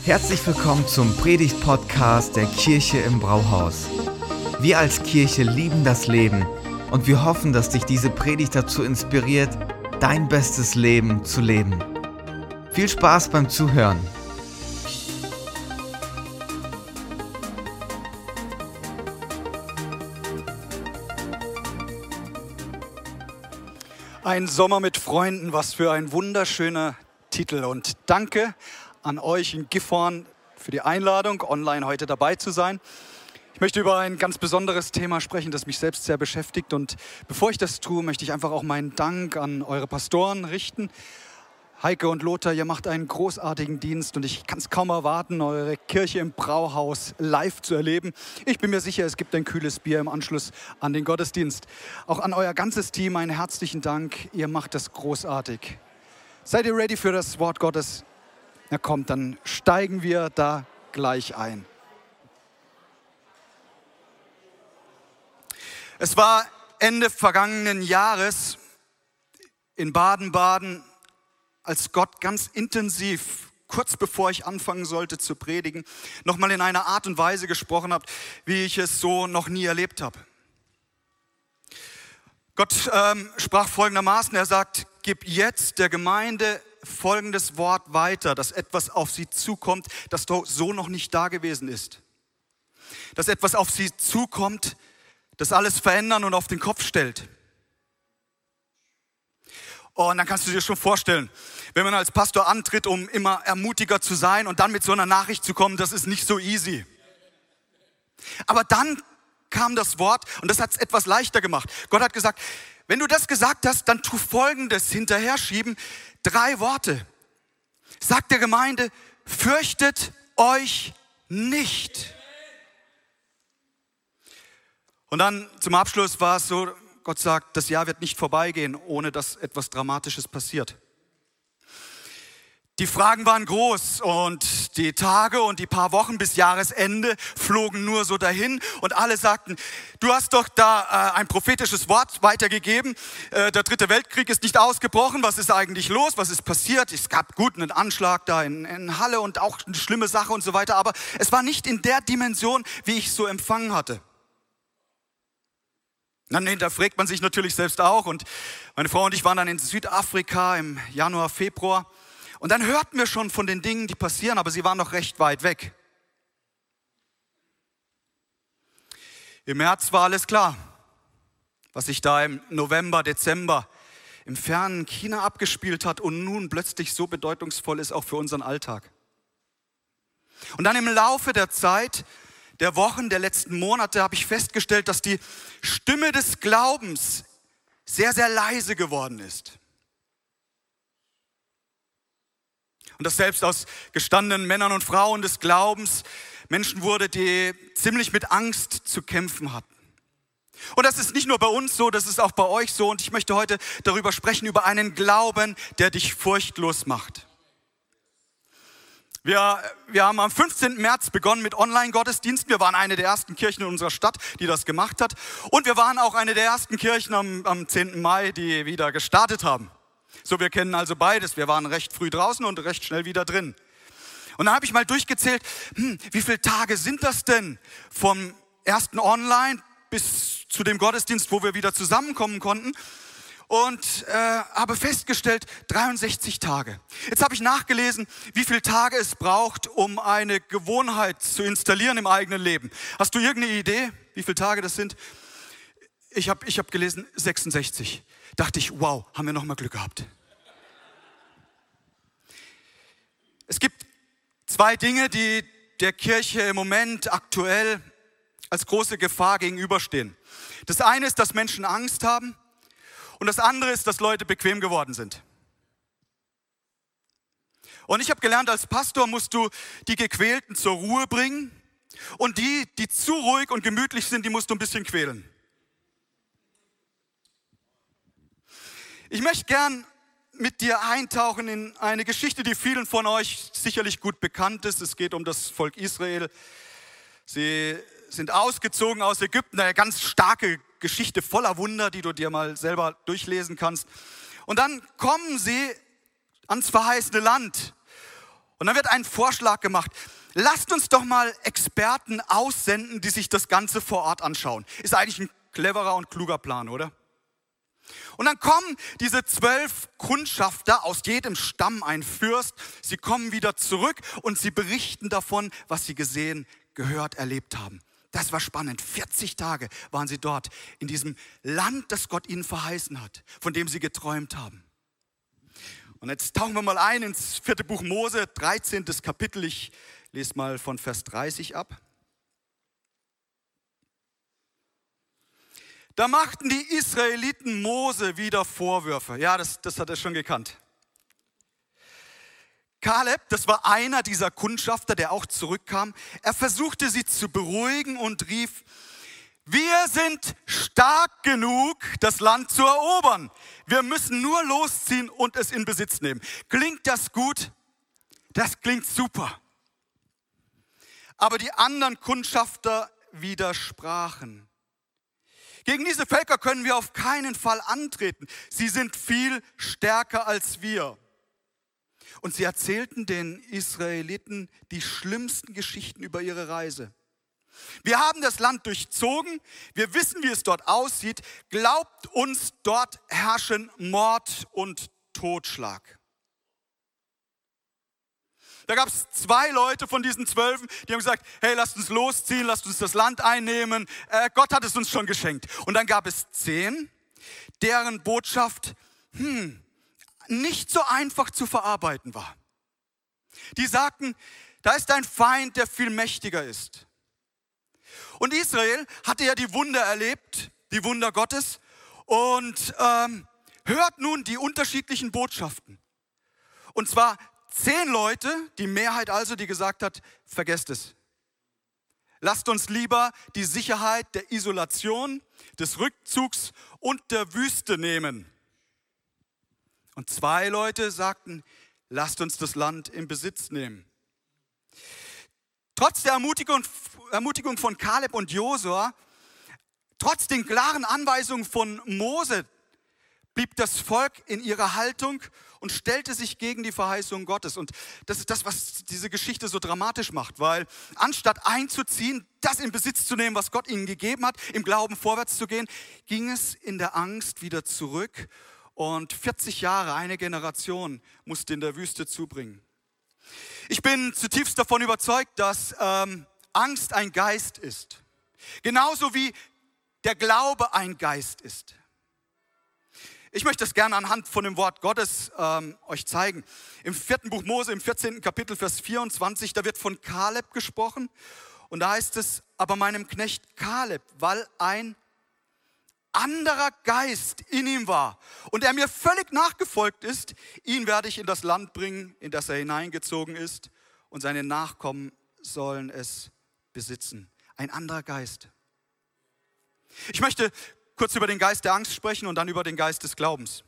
Herzlich willkommen zum Predigt-Podcast der Kirche im Brauhaus. Wir als Kirche lieben das Leben und wir hoffen, dass dich diese Predigt dazu inspiriert, dein bestes Leben zu leben. Viel Spaß beim Zuhören. Ein Sommer mit Freunden, was für ein wunderschöner Titel. Und danke an euch in Gifhorn für die Einladung, online heute dabei zu sein. Ich möchte über ein ganz besonderes Thema sprechen, das mich selbst sehr beschäftigt. Und bevor ich das tue, möchte ich einfach auch meinen Dank an eure Pastoren richten. Heike und Lothar, ihr macht einen großartigen Dienst und ich kann es kaum erwarten, eure Kirche im Brauhaus live zu erleben. Ich bin mir sicher, es gibt ein kühles Bier im Anschluss an den Gottesdienst. Auch an euer ganzes Team einen herzlichen Dank. Ihr macht das großartig. Seid ihr ready für das Wort Gottes? Na kommt, dann steigen wir da gleich ein. Es war Ende vergangenen Jahres in Baden-Baden, als Gott ganz intensiv, kurz bevor ich anfangen sollte zu predigen, nochmal in einer Art und Weise gesprochen hat, wie ich es so noch nie erlebt habe. Gott ähm, sprach folgendermaßen, er sagt, gib jetzt der Gemeinde folgendes Wort weiter, dass etwas auf sie zukommt, das so noch nicht da gewesen ist. Dass etwas auf sie zukommt, das alles verändern und auf den Kopf stellt. Oh, und dann kannst du dir schon vorstellen, wenn man als Pastor antritt, um immer ermutiger zu sein und dann mit so einer Nachricht zu kommen, das ist nicht so easy. Aber dann kam das Wort und das hat es etwas leichter gemacht. Gott hat gesagt, wenn du das gesagt hast, dann tu Folgendes hinterher schieben. Drei Worte. Sagt der Gemeinde, fürchtet euch nicht. Und dann zum Abschluss war es so, Gott sagt, das Jahr wird nicht vorbeigehen, ohne dass etwas Dramatisches passiert. Die Fragen waren groß und die Tage und die paar Wochen bis Jahresende flogen nur so dahin und alle sagten, du hast doch da äh, ein prophetisches Wort weitergegeben, äh, der dritte Weltkrieg ist nicht ausgebrochen, was ist eigentlich los, was ist passiert? Es gab gut einen Anschlag da in, in Halle und auch eine schlimme Sache und so weiter, aber es war nicht in der Dimension, wie ich so empfangen hatte. Dann hinterfragt man sich natürlich selbst auch und meine Frau und ich waren dann in Südafrika im Januar, Februar und dann hörten wir schon von den Dingen, die passieren, aber sie waren noch recht weit weg. Im März war alles klar, was sich da im November, Dezember im fernen China abgespielt hat und nun plötzlich so bedeutungsvoll ist auch für unseren Alltag. Und dann im Laufe der Zeit, der Wochen, der letzten Monate habe ich festgestellt, dass die Stimme des Glaubens sehr, sehr leise geworden ist. Und das selbst aus gestandenen Männern und Frauen des Glaubens Menschen wurde, die ziemlich mit Angst zu kämpfen hatten. Und das ist nicht nur bei uns so, das ist auch bei euch so. Und ich möchte heute darüber sprechen, über einen Glauben, der dich furchtlos macht. Wir, wir haben am 15. März begonnen mit Online-Gottesdiensten. Wir waren eine der ersten Kirchen in unserer Stadt, die das gemacht hat. Und wir waren auch eine der ersten Kirchen am, am 10. Mai, die wieder gestartet haben. So, wir kennen also beides. Wir waren recht früh draußen und recht schnell wieder drin. Und dann habe ich mal durchgezählt, hm, wie viele Tage sind das denn vom ersten Online bis zu dem Gottesdienst, wo wir wieder zusammenkommen konnten? Und äh, habe festgestellt, 63 Tage. Jetzt habe ich nachgelesen, wie viele Tage es braucht, um eine Gewohnheit zu installieren im eigenen Leben. Hast du irgendeine Idee, wie viele Tage das sind? Ich habe ich hab gelesen 66 dachte ich, wow, haben wir noch mal Glück gehabt. Es gibt zwei Dinge, die der Kirche im Moment aktuell als große Gefahr gegenüberstehen. Das eine ist, dass Menschen Angst haben und das andere ist, dass Leute bequem geworden sind. Und ich habe gelernt, als Pastor musst du die Gequälten zur Ruhe bringen und die, die zu ruhig und gemütlich sind, die musst du ein bisschen quälen. Ich möchte gern mit dir eintauchen in eine Geschichte, die vielen von euch sicherlich gut bekannt ist. Es geht um das Volk Israel. Sie sind ausgezogen aus Ägypten, eine ganz starke Geschichte voller Wunder, die du dir mal selber durchlesen kannst. Und dann kommen sie ans verheißene Land. Und dann wird ein Vorschlag gemacht. Lasst uns doch mal Experten aussenden, die sich das Ganze vor Ort anschauen. Ist eigentlich ein cleverer und kluger Plan, oder? Und dann kommen diese zwölf Kundschafter aus jedem Stamm, ein Fürst. Sie kommen wieder zurück und sie berichten davon, was sie gesehen, gehört, erlebt haben. Das war spannend. 40 Tage waren sie dort in diesem Land, das Gott ihnen verheißen hat, von dem sie geträumt haben. Und jetzt tauchen wir mal ein ins vierte Buch Mose, 13. Kapitel. Ich lese mal von Vers 30 ab. Da machten die Israeliten Mose wieder Vorwürfe. Ja, das, das hat er schon gekannt. Kaleb, das war einer dieser Kundschafter, der auch zurückkam. Er versuchte sie zu beruhigen und rief, wir sind stark genug, das Land zu erobern. Wir müssen nur losziehen und es in Besitz nehmen. Klingt das gut? Das klingt super. Aber die anderen Kundschafter widersprachen. Gegen diese Völker können wir auf keinen Fall antreten. Sie sind viel stärker als wir. Und sie erzählten den Israeliten die schlimmsten Geschichten über ihre Reise. Wir haben das Land durchzogen, wir wissen, wie es dort aussieht. Glaubt uns, dort herrschen Mord und Totschlag. Da gab es zwei Leute von diesen Zwölfen, die haben gesagt, hey, lasst uns losziehen, lasst uns das Land einnehmen. Äh, Gott hat es uns schon geschenkt. Und dann gab es zehn, deren Botschaft, hm, nicht so einfach zu verarbeiten war. Die sagten, da ist ein Feind, der viel mächtiger ist. Und Israel hatte ja die Wunder erlebt, die Wunder Gottes, und ähm, hört nun die unterschiedlichen Botschaften. Und zwar zehn Leute, die Mehrheit also, die gesagt hat, vergesst es. Lasst uns lieber die Sicherheit der Isolation, des Rückzugs und der Wüste nehmen. Und zwei Leute sagten, lasst uns das Land in Besitz nehmen. Trotz der Ermutigung, Ermutigung von Kaleb und Josua, trotz den klaren Anweisungen von Mose, blieb das Volk in ihrer Haltung und stellte sich gegen die Verheißung Gottes. Und das ist das, was diese Geschichte so dramatisch macht, weil anstatt einzuziehen, das in Besitz zu nehmen, was Gott ihnen gegeben hat, im Glauben vorwärts zu gehen, ging es in der Angst wieder zurück und 40 Jahre, eine Generation musste in der Wüste zubringen. Ich bin zutiefst davon überzeugt, dass ähm, Angst ein Geist ist. Genauso wie der Glaube ein Geist ist. Ich möchte das gerne anhand von dem Wort Gottes ähm, euch zeigen. Im vierten Buch Mose, im 14. Kapitel, Vers 24, da wird von Kaleb gesprochen. Und da heißt es, aber meinem Knecht Kaleb, weil ein anderer Geist in ihm war und er mir völlig nachgefolgt ist, ihn werde ich in das Land bringen, in das er hineingezogen ist und seine Nachkommen sollen es besitzen. Ein anderer Geist. Ich möchte kurz über den Geist der Angst sprechen und dann über den Geist des Glaubens.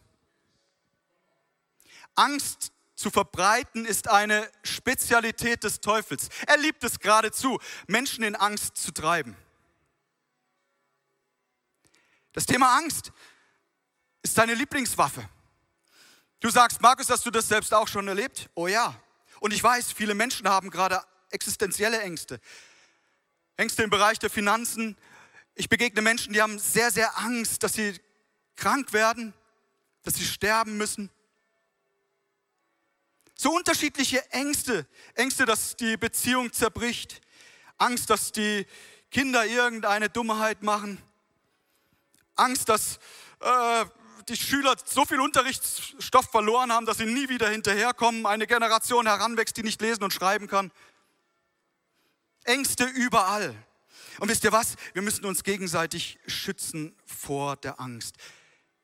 Angst zu verbreiten ist eine Spezialität des Teufels. Er liebt es geradezu, Menschen in Angst zu treiben. Das Thema Angst ist deine Lieblingswaffe. Du sagst, Markus, hast du das selbst auch schon erlebt? Oh ja. Und ich weiß, viele Menschen haben gerade existenzielle Ängste. Ängste im Bereich der Finanzen. Ich begegne Menschen, die haben sehr, sehr Angst, dass sie krank werden, dass sie sterben müssen. So unterschiedliche Ängste. Ängste, dass die Beziehung zerbricht. Angst, dass die Kinder irgendeine Dummheit machen. Angst, dass äh, die Schüler so viel Unterrichtsstoff verloren haben, dass sie nie wieder hinterherkommen, eine Generation heranwächst, die nicht lesen und schreiben kann. Ängste überall. Und wisst ihr was? Wir müssen uns gegenseitig schützen vor der Angst.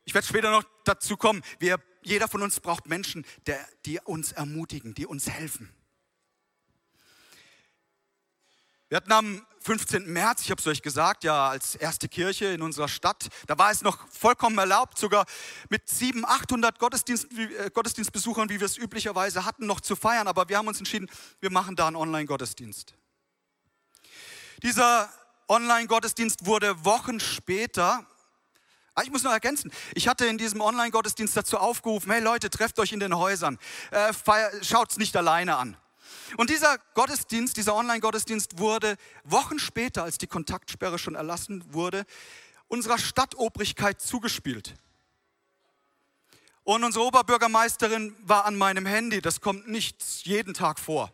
Ich werde später noch dazu kommen. Wir, jeder von uns braucht Menschen, der, die uns ermutigen, die uns helfen. Wir hatten am 15. März, ich habe es euch gesagt, ja, als erste Kirche in unserer Stadt, da war es noch vollkommen erlaubt, sogar mit 700, 800 Gottesdienst, äh, Gottesdienstbesuchern, wie wir es üblicherweise hatten, noch zu feiern. Aber wir haben uns entschieden, wir machen da einen Online-Gottesdienst. Dieser Online-Gottesdienst wurde Wochen später ah, ich muss noch ergänzen, ich hatte in diesem Online-Gottesdienst dazu aufgerufen, hey Leute, trefft euch in den Häusern, äh, schaut es nicht alleine an. Und dieser Gottesdienst, dieser Online-Gottesdienst wurde Wochen später, als die Kontaktsperre schon erlassen wurde, unserer Stadtobrigkeit zugespielt. Und unsere Oberbürgermeisterin war an meinem Handy. Das kommt nicht jeden Tag vor.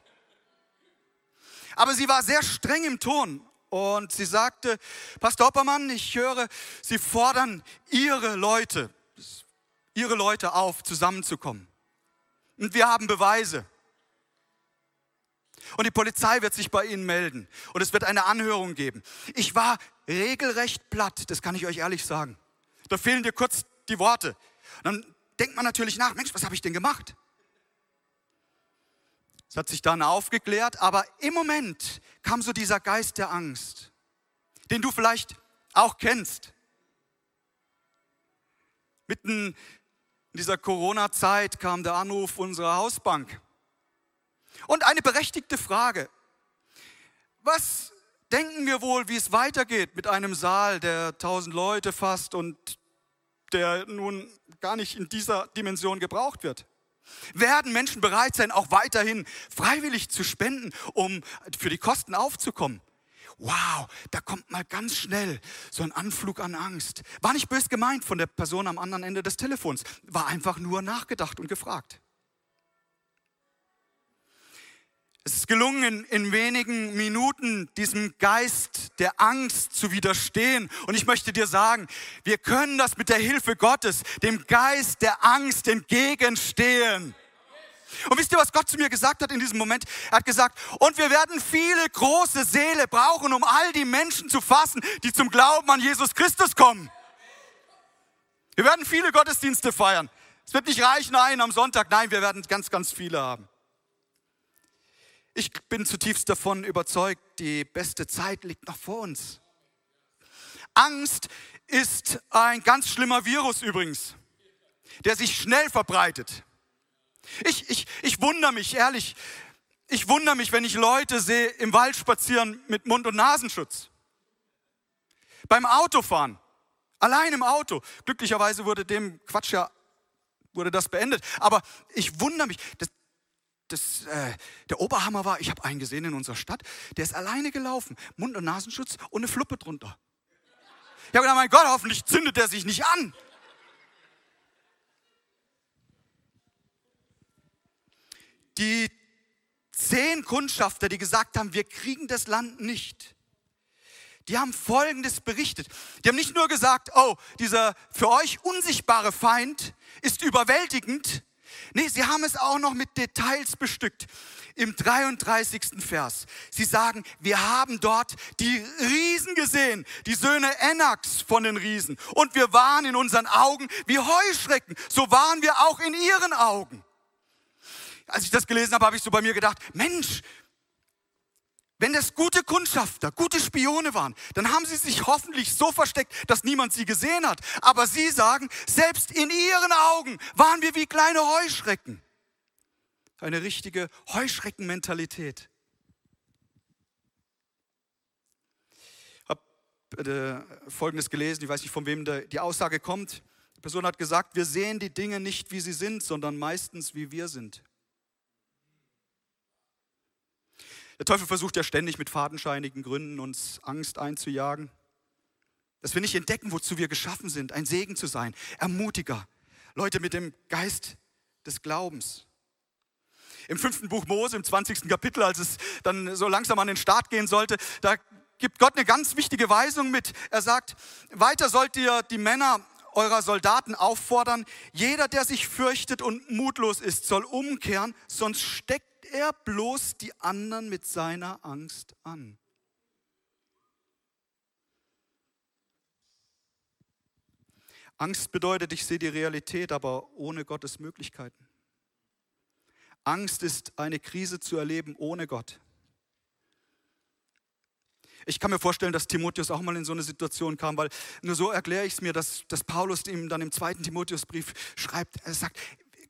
Aber sie war sehr streng im Ton und sie sagte, Pastor Oppermann, ich höre, Sie fordern Ihre Leute, Ihre Leute auf, zusammenzukommen. Und wir haben Beweise. Und die Polizei wird sich bei Ihnen melden. Und es wird eine Anhörung geben. Ich war regelrecht platt, das kann ich euch ehrlich sagen. Da fehlen dir kurz die Worte. Und dann denkt man natürlich nach, Mensch, was habe ich denn gemacht? Es hat sich dann aufgeklärt, aber im Moment kam so dieser Geist der Angst, den du vielleicht auch kennst. Mitten in dieser Corona-Zeit kam der Anruf unserer Hausbank. Und eine berechtigte Frage. Was denken wir wohl, wie es weitergeht mit einem Saal, der tausend Leute fasst und der nun gar nicht in dieser Dimension gebraucht wird? Werden Menschen bereit sein, auch weiterhin freiwillig zu spenden, um für die Kosten aufzukommen? Wow, da kommt mal ganz schnell so ein Anflug an Angst. War nicht bös gemeint von der Person am anderen Ende des Telefons, war einfach nur nachgedacht und gefragt. Es ist gelungen, in, wenigen Minuten diesem Geist der Angst zu widerstehen. Und ich möchte dir sagen, wir können das mit der Hilfe Gottes, dem Geist der Angst entgegenstehen. Und wisst ihr, was Gott zu mir gesagt hat in diesem Moment? Er hat gesagt, und wir werden viele große Seele brauchen, um all die Menschen zu fassen, die zum Glauben an Jesus Christus kommen. Wir werden viele Gottesdienste feiern. Es wird nicht reichen, einen am Sonntag. Nein, wir werden ganz, ganz viele haben. Ich bin zutiefst davon überzeugt, die beste Zeit liegt noch vor uns. Angst ist ein ganz schlimmer Virus übrigens, der sich schnell verbreitet. Ich, ich, ich wundere mich, ehrlich, ich wundere mich, wenn ich Leute sehe im Wald spazieren mit Mund- und Nasenschutz. Beim Autofahren, allein im Auto. Glücklicherweise wurde dem Quatsch ja, wurde das beendet. Aber ich wundere mich, das, das, äh, der Oberhammer war, ich habe einen gesehen in unserer Stadt, der ist alleine gelaufen, Mund- und Nasenschutz und eine Fluppe drunter. Ich habe gedacht, mein Gott, hoffentlich zündet er sich nicht an. Die zehn Kundschafter, die gesagt haben, wir kriegen das Land nicht, die haben Folgendes berichtet. Die haben nicht nur gesagt, oh, dieser für euch unsichtbare Feind ist überwältigend, Nee, sie haben es auch noch mit Details bestückt. Im 33. Vers. Sie sagen, wir haben dort die Riesen gesehen, die Söhne Enaks von den Riesen. Und wir waren in unseren Augen wie Heuschrecken. So waren wir auch in ihren Augen. Als ich das gelesen habe, habe ich so bei mir gedacht, Mensch, wenn das gute Kundschafter, gute Spione waren, dann haben sie sich hoffentlich so versteckt, dass niemand sie gesehen hat. Aber sie sagen, selbst in ihren Augen waren wir wie kleine Heuschrecken. Eine richtige Heuschreckenmentalität. Ich habe äh, Folgendes gelesen, ich weiß nicht, von wem die Aussage kommt. Die Person hat gesagt, wir sehen die Dinge nicht, wie sie sind, sondern meistens, wie wir sind. Der Teufel versucht ja ständig mit fadenscheinigen Gründen uns Angst einzujagen. Dass wir nicht entdecken, wozu wir geschaffen sind, ein Segen zu sein, Ermutiger, Leute mit dem Geist des Glaubens. Im fünften Buch Mose, im 20. Kapitel, als es dann so langsam an den Start gehen sollte, da gibt Gott eine ganz wichtige Weisung mit. Er sagt, weiter sollt ihr die Männer eurer Soldaten auffordern, jeder, der sich fürchtet und mutlos ist, soll umkehren, sonst steckt er bloß die anderen mit seiner Angst an. Angst bedeutet, ich sehe die Realität, aber ohne Gottes Möglichkeiten. Angst ist eine Krise zu erleben ohne Gott. Ich kann mir vorstellen, dass Timotheus auch mal in so eine Situation kam, weil nur so erkläre ich es mir, dass, dass Paulus ihm dann im zweiten Timotheusbrief schreibt, er sagt,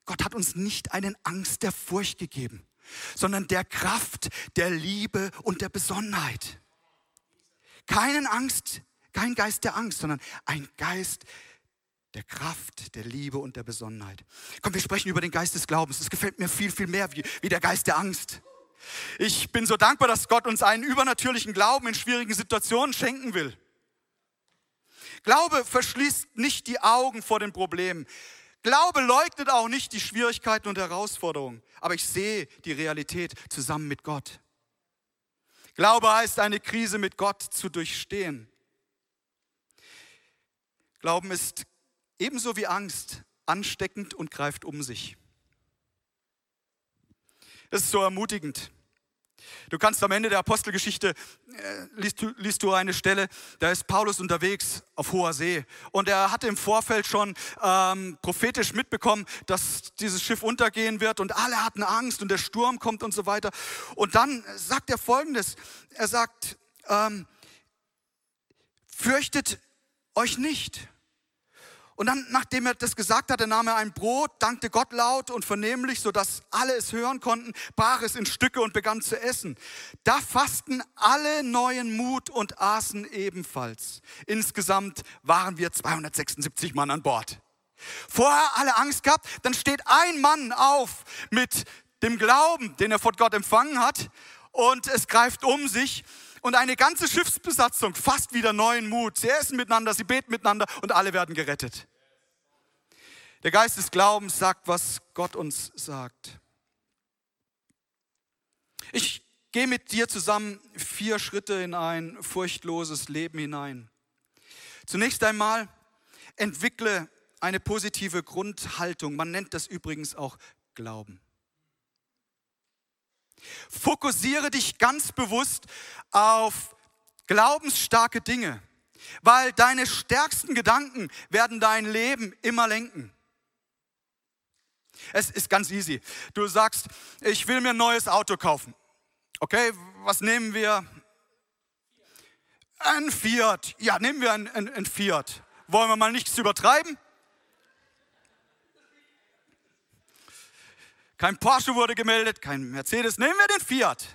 Gott hat uns nicht einen Angst der Furcht gegeben, sondern der Kraft, der Liebe und der Besonnenheit. Keinen Angst, kein Geist der Angst, sondern ein Geist der Kraft, der Liebe und der Besonnenheit. Komm, wir sprechen über den Geist des Glaubens. Das gefällt mir viel, viel mehr wie, wie der Geist der Angst. Ich bin so dankbar, dass Gott uns einen übernatürlichen Glauben in schwierigen Situationen schenken will. Glaube verschließt nicht die Augen vor den Problemen. Glaube leugnet auch nicht die Schwierigkeiten und Herausforderungen. Aber ich sehe die Realität zusammen mit Gott. Glaube heißt, eine Krise mit Gott zu durchstehen. Glauben ist ebenso wie Angst ansteckend und greift um sich. Das ist so ermutigend. Du kannst am Ende der Apostelgeschichte, äh, liest, du, liest du eine Stelle, da ist Paulus unterwegs auf hoher See und er hatte im Vorfeld schon ähm, prophetisch mitbekommen, dass dieses Schiff untergehen wird und alle hatten Angst und der Sturm kommt und so weiter. Und dann sagt er folgendes, er sagt, ähm, fürchtet euch nicht. Und dann, nachdem er das gesagt hatte, nahm er ein Brot, dankte Gott laut und vernehmlich, sodass alle es hören konnten, brach es in Stücke und begann zu essen. Da fassten alle neuen Mut und aßen ebenfalls. Insgesamt waren wir 276 Mann an Bord. Vorher alle Angst gehabt, dann steht ein Mann auf mit dem Glauben, den er von Gott empfangen hat, und es greift um sich und eine ganze Schiffsbesatzung fasst wieder neuen Mut. Sie essen miteinander, sie beten miteinander und alle werden gerettet. Der Geist des Glaubens sagt, was Gott uns sagt. Ich gehe mit dir zusammen vier Schritte in ein furchtloses Leben hinein. Zunächst einmal entwickle eine positive Grundhaltung. Man nennt das übrigens auch Glauben. Fokussiere dich ganz bewusst auf glaubensstarke Dinge, weil deine stärksten Gedanken werden dein Leben immer lenken. Es ist ganz easy. Du sagst, ich will mir ein neues Auto kaufen. Okay, was nehmen wir? Ein Fiat. Ja, nehmen wir ein, ein, ein Fiat. Wollen wir mal nichts übertreiben? Kein Porsche wurde gemeldet, kein Mercedes. Nehmen wir den Fiat.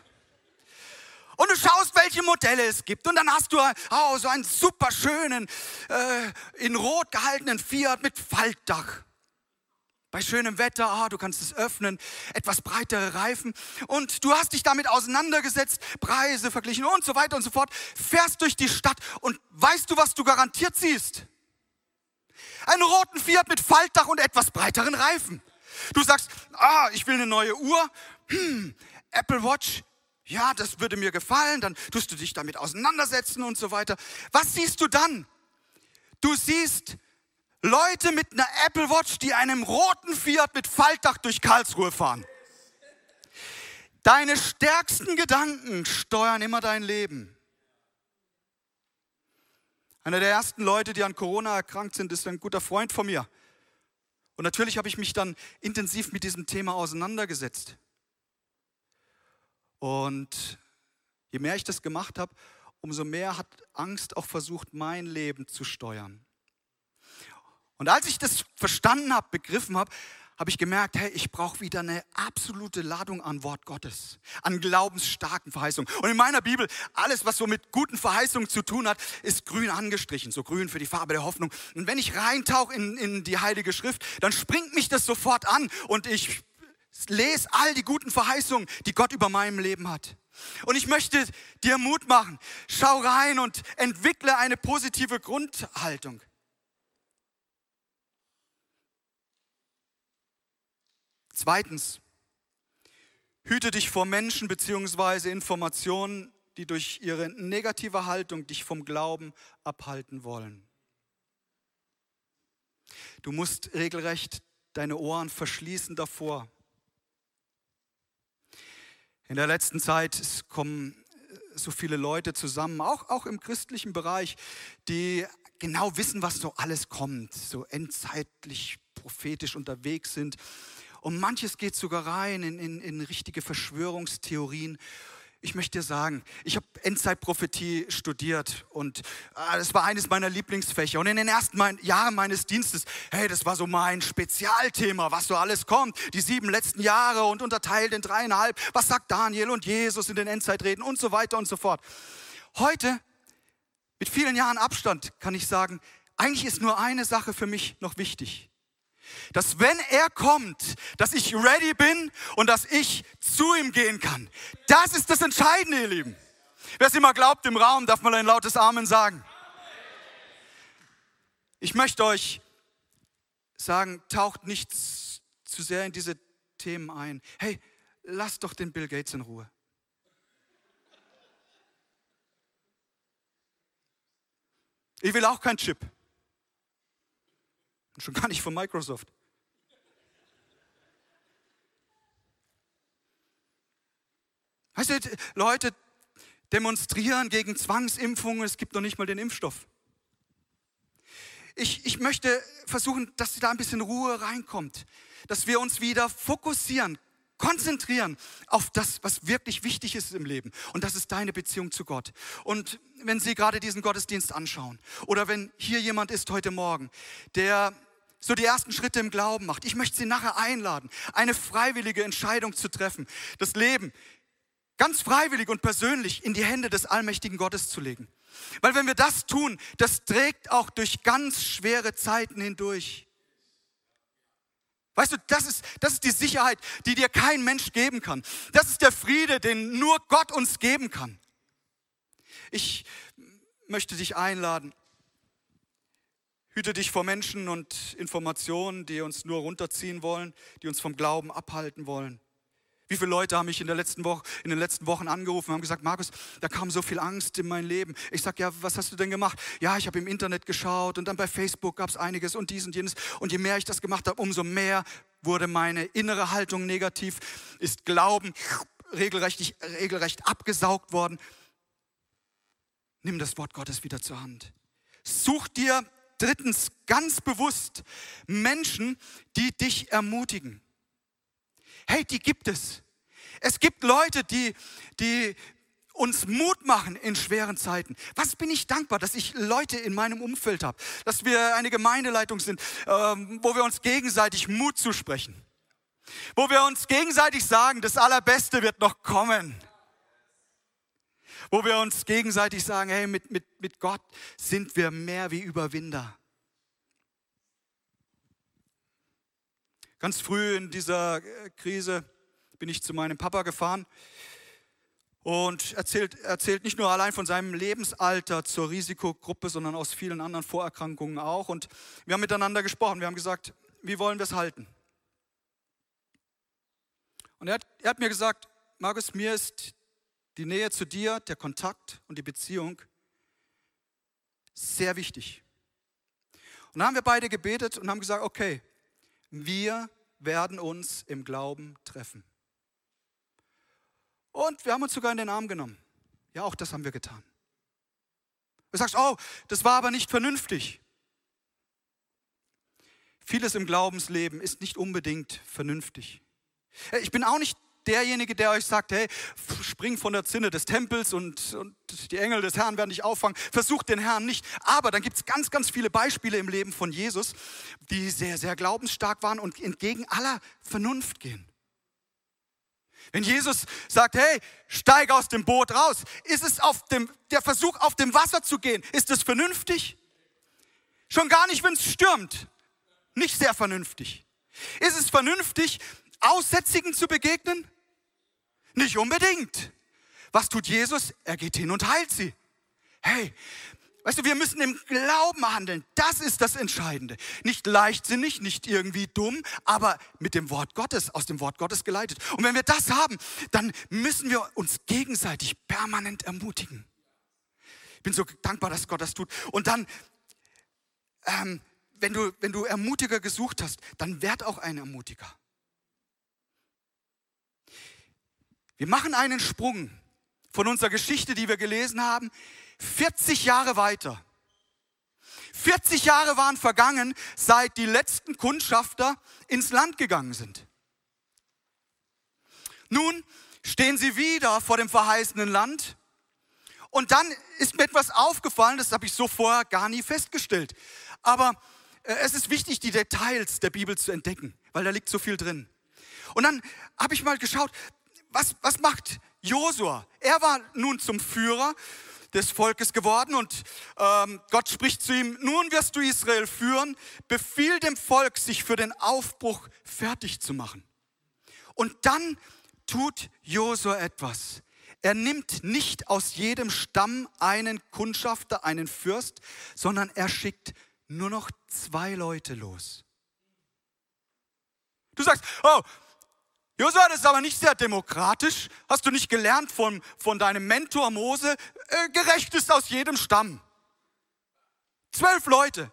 Und du schaust, welche Modelle es gibt. Und dann hast du oh, so einen super schönen, äh, in Rot gehaltenen Fiat mit Faltdach. Bei schönem Wetter, oh, du kannst es öffnen, etwas breitere Reifen. Und du hast dich damit auseinandergesetzt, Preise verglichen und so weiter und so fort. Fährst durch die Stadt und weißt du, was du garantiert siehst? Einen roten Fiat mit Faltdach und etwas breiteren Reifen. Du sagst, ah, ich will eine neue Uhr. Hm, Apple Watch. Ja, das würde mir gefallen. Dann tust du dich damit auseinandersetzen und so weiter. Was siehst du dann? Du siehst Leute mit einer Apple Watch, die einem roten Fiat mit Faltdach durch Karlsruhe fahren. Deine stärksten Gedanken steuern immer dein Leben. Einer der ersten Leute, die an Corona erkrankt sind, ist ein guter Freund von mir. Und natürlich habe ich mich dann intensiv mit diesem Thema auseinandergesetzt. Und je mehr ich das gemacht habe, umso mehr hat Angst auch versucht, mein Leben zu steuern. Und als ich das verstanden habe, begriffen habe, habe ich gemerkt, hey, ich brauche wieder eine absolute Ladung an Wort Gottes, an glaubensstarken Verheißungen. Und in meiner Bibel, alles, was so mit guten Verheißungen zu tun hat, ist grün angestrichen, so grün für die Farbe der Hoffnung. Und wenn ich reintauche in, in die Heilige Schrift, dann springt mich das sofort an und ich lese all die guten Verheißungen, die Gott über meinem Leben hat. Und ich möchte dir Mut machen. Schau rein und entwickle eine positive Grundhaltung. Zweitens, hüte dich vor Menschen bzw. Informationen, die durch ihre negative Haltung dich vom Glauben abhalten wollen. Du musst regelrecht deine Ohren verschließen davor. In der letzten Zeit kommen so viele Leute zusammen, auch, auch im christlichen Bereich, die genau wissen, was so alles kommt, so endzeitlich prophetisch unterwegs sind und manches geht sogar rein in, in, in richtige Verschwörungstheorien. Ich möchte dir sagen, ich habe Endzeitprophetie studiert und äh, das war eines meiner Lieblingsfächer. Und in den ersten mein, Jahren meines Dienstes, hey, das war so mein Spezialthema, was so alles kommt. Die sieben letzten Jahre und unterteilt in dreieinhalb. Was sagt Daniel und Jesus in den Endzeitreden und so weiter und so fort. Heute, mit vielen Jahren Abstand, kann ich sagen, eigentlich ist nur eine Sache für mich noch wichtig. Dass wenn er kommt, dass ich ready bin und dass ich zu ihm gehen kann. Das ist das Entscheidende, ihr Lieben. Wer es immer glaubt im Raum, darf mal ein lautes Amen sagen. Ich möchte euch sagen, taucht nicht zu sehr in diese Themen ein. Hey, lass doch den Bill Gates in Ruhe. Ich will auch keinen Chip. Und schon gar nicht von Microsoft. Weißt du, Leute demonstrieren gegen Zwangsimpfungen, es gibt noch nicht mal den Impfstoff. Ich, ich möchte versuchen, dass da ein bisschen Ruhe reinkommt, dass wir uns wieder fokussieren, konzentrieren auf das, was wirklich wichtig ist im Leben. Und das ist deine Beziehung zu Gott. Und wenn Sie gerade diesen Gottesdienst anschauen oder wenn hier jemand ist heute Morgen, der so die ersten Schritte im Glauben macht, ich möchte Sie nachher einladen, eine freiwillige Entscheidung zu treffen, das Leben ganz freiwillig und persönlich in die Hände des allmächtigen Gottes zu legen. Weil wenn wir das tun, das trägt auch durch ganz schwere Zeiten hindurch. Weißt du, das ist, das ist die Sicherheit, die dir kein Mensch geben kann. Das ist der Friede, den nur Gott uns geben kann. Ich möchte dich einladen. Hüte dich vor Menschen und Informationen, die uns nur runterziehen wollen, die uns vom Glauben abhalten wollen. Wie viele Leute haben mich in, der letzten Woche, in den letzten Wochen angerufen und haben gesagt, Markus, da kam so viel Angst in mein Leben. Ich sage, ja, was hast du denn gemacht? Ja, ich habe im Internet geschaut und dann bei Facebook gab es einiges und dies und jenes. Und je mehr ich das gemacht habe, umso mehr wurde meine innere Haltung negativ, ist Glauben regelrecht, regelrecht abgesaugt worden. Nimm das Wort Gottes wieder zur Hand. Such dir drittens ganz bewusst Menschen, die dich ermutigen. Hey, die gibt es. Es gibt Leute, die, die uns Mut machen in schweren Zeiten. Was bin ich dankbar, dass ich Leute in meinem Umfeld habe, dass wir eine Gemeindeleitung sind, ähm, wo wir uns gegenseitig Mut zusprechen, wo wir uns gegenseitig sagen, das Allerbeste wird noch kommen, wo wir uns gegenseitig sagen, hey, mit, mit, mit Gott sind wir mehr wie Überwinder. Ganz früh in dieser äh, Krise bin ich zu meinem Papa gefahren und erzählt, erzählt nicht nur allein von seinem Lebensalter zur Risikogruppe, sondern aus vielen anderen Vorerkrankungen auch. Und wir haben miteinander gesprochen. Wir haben gesagt, wie wollen wir es halten? Und er hat, er hat mir gesagt, Markus, mir ist die Nähe zu dir, der Kontakt und die Beziehung sehr wichtig. Und dann haben wir beide gebetet und haben gesagt, okay, wir werden uns im Glauben treffen. Und wir haben uns sogar in den Arm genommen. Ja, auch das haben wir getan. Du sagst, oh, das war aber nicht vernünftig. Vieles im Glaubensleben ist nicht unbedingt vernünftig. Ich bin auch nicht derjenige, der euch sagt, hey, spring von der Zinne des Tempels und, und die Engel des Herrn werden dich auffangen. Versucht den Herrn nicht. Aber dann gibt es ganz, ganz viele Beispiele im Leben von Jesus, die sehr, sehr glaubensstark waren und entgegen aller Vernunft gehen. Wenn Jesus sagt, hey, steig aus dem Boot raus, ist es auf dem, der Versuch, auf dem Wasser zu gehen, ist es vernünftig? Schon gar nicht, wenn es stürmt. Nicht sehr vernünftig. Ist es vernünftig, Aussätzigen zu begegnen? Nicht unbedingt. Was tut Jesus? Er geht hin und heilt sie. Hey, weißt du, wir müssen im Glauben handeln. Das ist das Entscheidende. Nicht leichtsinnig, nicht irgendwie dumm, aber mit dem Wort Gottes, aus dem Wort Gottes geleitet. Und wenn wir das haben, dann müssen wir uns gegenseitig permanent ermutigen. Ich bin so dankbar, dass Gott das tut. Und dann, ähm, wenn, du, wenn du Ermutiger gesucht hast, dann werd auch ein Ermutiger. Wir machen einen Sprung von unserer Geschichte, die wir gelesen haben, 40 Jahre weiter. 40 Jahre waren vergangen, seit die letzten Kundschafter ins Land gegangen sind. Nun stehen sie wieder vor dem verheißenen Land. Und dann ist mir etwas aufgefallen, das habe ich so vorher gar nie festgestellt. Aber äh, es ist wichtig, die Details der Bibel zu entdecken, weil da liegt so viel drin. Und dann habe ich mal geschaut, was, was macht Josua? Er war nun zum Führer des Volkes geworden und ähm, Gott spricht zu ihm, nun wirst du Israel führen, befiehl dem Volk, sich für den Aufbruch fertig zu machen. Und dann tut Josua etwas. Er nimmt nicht aus jedem Stamm einen Kundschafter, einen Fürst, sondern er schickt nur noch zwei Leute los. Du sagst, oh, Josua, das ist aber nicht sehr demokratisch. Hast du nicht gelernt von, von deinem Mentor Mose? Äh, gerecht ist aus jedem Stamm. Zwölf Leute.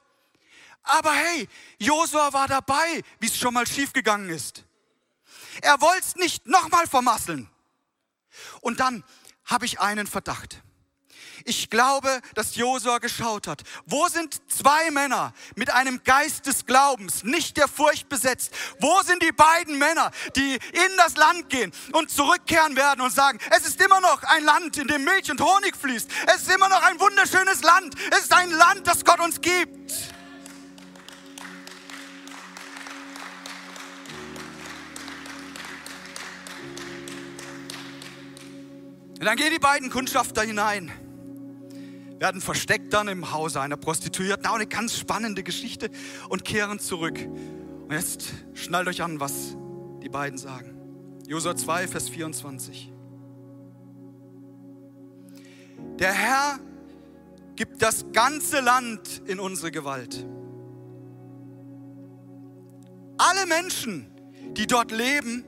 Aber hey, Josua war dabei, wie es schon mal schiefgegangen ist. Er wollte es nicht nochmal vermasseln. Und dann habe ich einen Verdacht. Ich glaube, dass Josua geschaut hat. Wo sind zwei Männer mit einem Geist des Glaubens, nicht der Furcht besetzt? Wo sind die beiden Männer, die in das Land gehen und zurückkehren werden und sagen, es ist immer noch ein Land, in dem Milch und Honig fließt. Es ist immer noch ein wunderschönes Land. Es ist ein Land, das Gott uns gibt. Und dann gehen die beiden Kundschafter hinein werden versteckt dann im Hause einer Prostituierten. Auch eine ganz spannende Geschichte und kehren zurück. Und jetzt schnallt euch an, was die beiden sagen. Josua 2, Vers 24. Der Herr gibt das ganze Land in unsere Gewalt. Alle Menschen, die dort leben,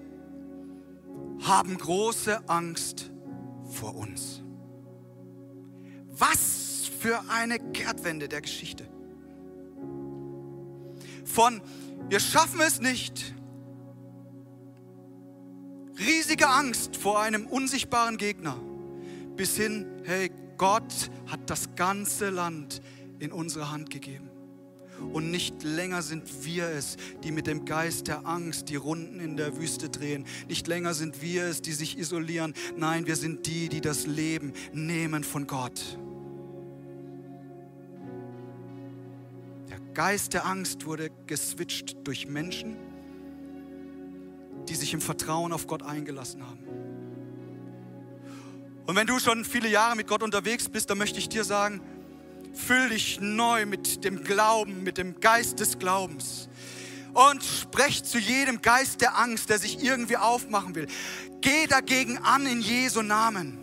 haben große Angst vor uns. Was für eine Kehrtwende der Geschichte. Von wir schaffen es nicht, riesige Angst vor einem unsichtbaren Gegner, bis hin, hey, Gott hat das ganze Land in unsere Hand gegeben. Und nicht länger sind wir es, die mit dem Geist der Angst die Runden in der Wüste drehen. Nicht länger sind wir es, die sich isolieren. Nein, wir sind die, die das Leben nehmen von Gott. Geist der Angst wurde geswitcht durch Menschen, die sich im Vertrauen auf Gott eingelassen haben. Und wenn du schon viele Jahre mit Gott unterwegs bist, dann möchte ich dir sagen, füll dich neu mit dem Glauben, mit dem Geist des Glaubens. Und sprech zu jedem Geist der Angst, der sich irgendwie aufmachen will. Geh dagegen an in Jesu Namen.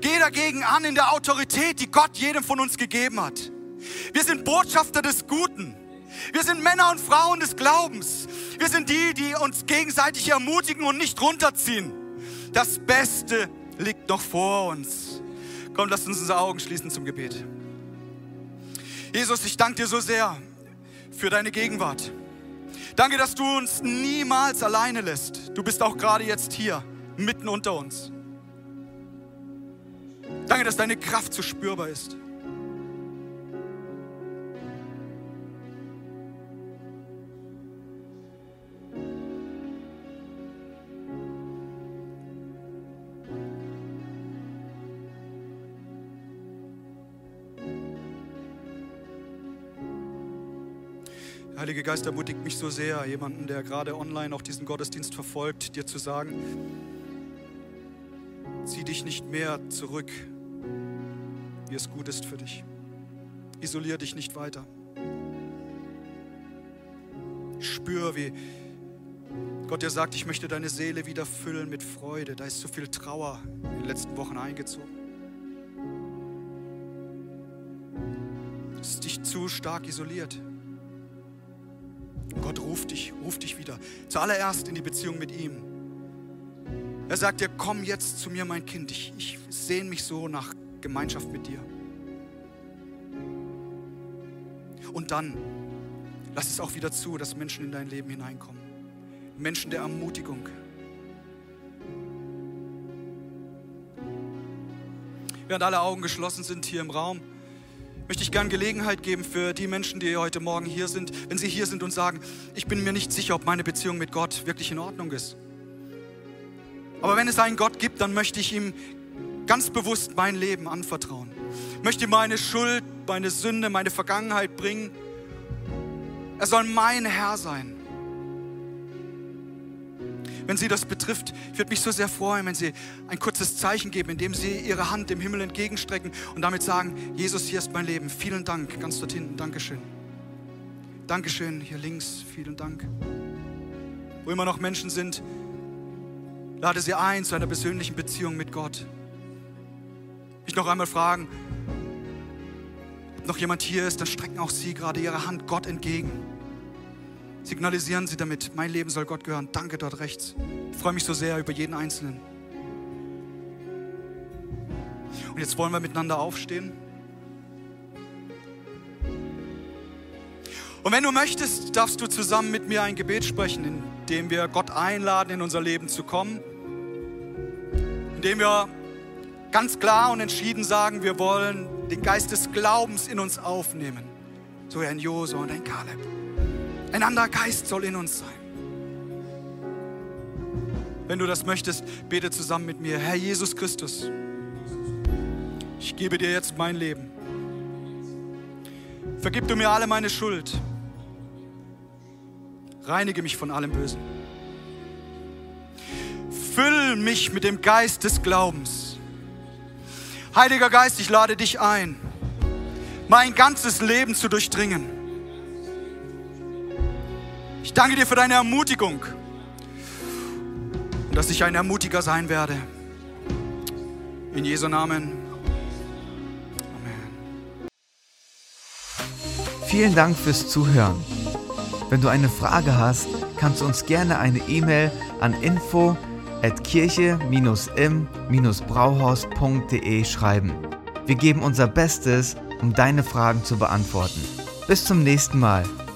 Geh dagegen an in der Autorität, die Gott jedem von uns gegeben hat. Wir sind Botschafter des Guten. Wir sind Männer und Frauen des Glaubens. Wir sind die, die uns gegenseitig ermutigen und nicht runterziehen. Das Beste liegt noch vor uns. Komm, lasst uns unsere Augen schließen zum Gebet. Jesus, ich danke dir so sehr für deine Gegenwart. Danke, dass du uns niemals alleine lässt. Du bist auch gerade jetzt hier, mitten unter uns. Danke, dass deine Kraft so spürbar ist. Geist ermutigt mich so sehr, jemanden, der gerade online auch diesen Gottesdienst verfolgt, dir zu sagen, zieh dich nicht mehr zurück, wie es gut ist für dich. Isolier dich nicht weiter. Spür, wie Gott dir sagt, ich möchte deine Seele wieder füllen mit Freude. Da ist so viel Trauer in den letzten Wochen eingezogen. Es ist dich zu stark isoliert. Gott ruft dich, ruft dich wieder. Zuallererst in die Beziehung mit ihm. Er sagt dir, komm jetzt zu mir, mein Kind. Ich, ich sehne mich so nach Gemeinschaft mit dir. Und dann lass es auch wieder zu, dass Menschen in dein Leben hineinkommen. Menschen der Ermutigung. Während alle Augen geschlossen sind hier im Raum, möchte ich gern Gelegenheit geben für die Menschen, die heute Morgen hier sind, wenn sie hier sind und sagen, ich bin mir nicht sicher, ob meine Beziehung mit Gott wirklich in Ordnung ist. Aber wenn es einen Gott gibt, dann möchte ich ihm ganz bewusst mein Leben anvertrauen. Möchte meine Schuld, meine Sünde, meine Vergangenheit bringen. Er soll mein Herr sein. Wenn sie das betrifft. Ich würde mich so sehr freuen, wenn sie ein kurzes Zeichen geben, indem sie ihre Hand dem Himmel entgegenstrecken und damit sagen, Jesus, hier ist mein Leben. Vielen Dank, ganz dort hinten. Dankeschön. Dankeschön, hier links. Vielen Dank. Wo immer noch Menschen sind, lade sie ein zu einer persönlichen Beziehung mit Gott. Ich noch einmal fragen, ob noch jemand hier ist, dann strecken auch Sie gerade Ihre Hand Gott entgegen. Signalisieren Sie damit, mein Leben soll Gott gehören. Danke dort rechts. Ich freue mich so sehr über jeden Einzelnen. Und jetzt wollen wir miteinander aufstehen. Und wenn du möchtest, darfst du zusammen mit mir ein Gebet sprechen, in dem wir Gott einladen, in unser Leben zu kommen. Indem wir ganz klar und entschieden sagen, wir wollen den Geist des Glaubens in uns aufnehmen. So wie ein Josua und ein Kaleb. Ein anderer Geist soll in uns sein. Wenn du das möchtest, bete zusammen mit mir. Herr Jesus Christus, ich gebe dir jetzt mein Leben. Vergib du mir alle meine Schuld. Reinige mich von allem Bösen. Füll mich mit dem Geist des Glaubens. Heiliger Geist, ich lade dich ein, mein ganzes Leben zu durchdringen ich danke dir für deine Ermutigung und dass ich ein Ermutiger sein werde. In Jesu Namen. Amen. Vielen Dank fürs Zuhören. Wenn du eine Frage hast, kannst du uns gerne eine E-Mail an info at kirche-im-brauhaus.de schreiben. Wir geben unser Bestes, um deine Fragen zu beantworten. Bis zum nächsten Mal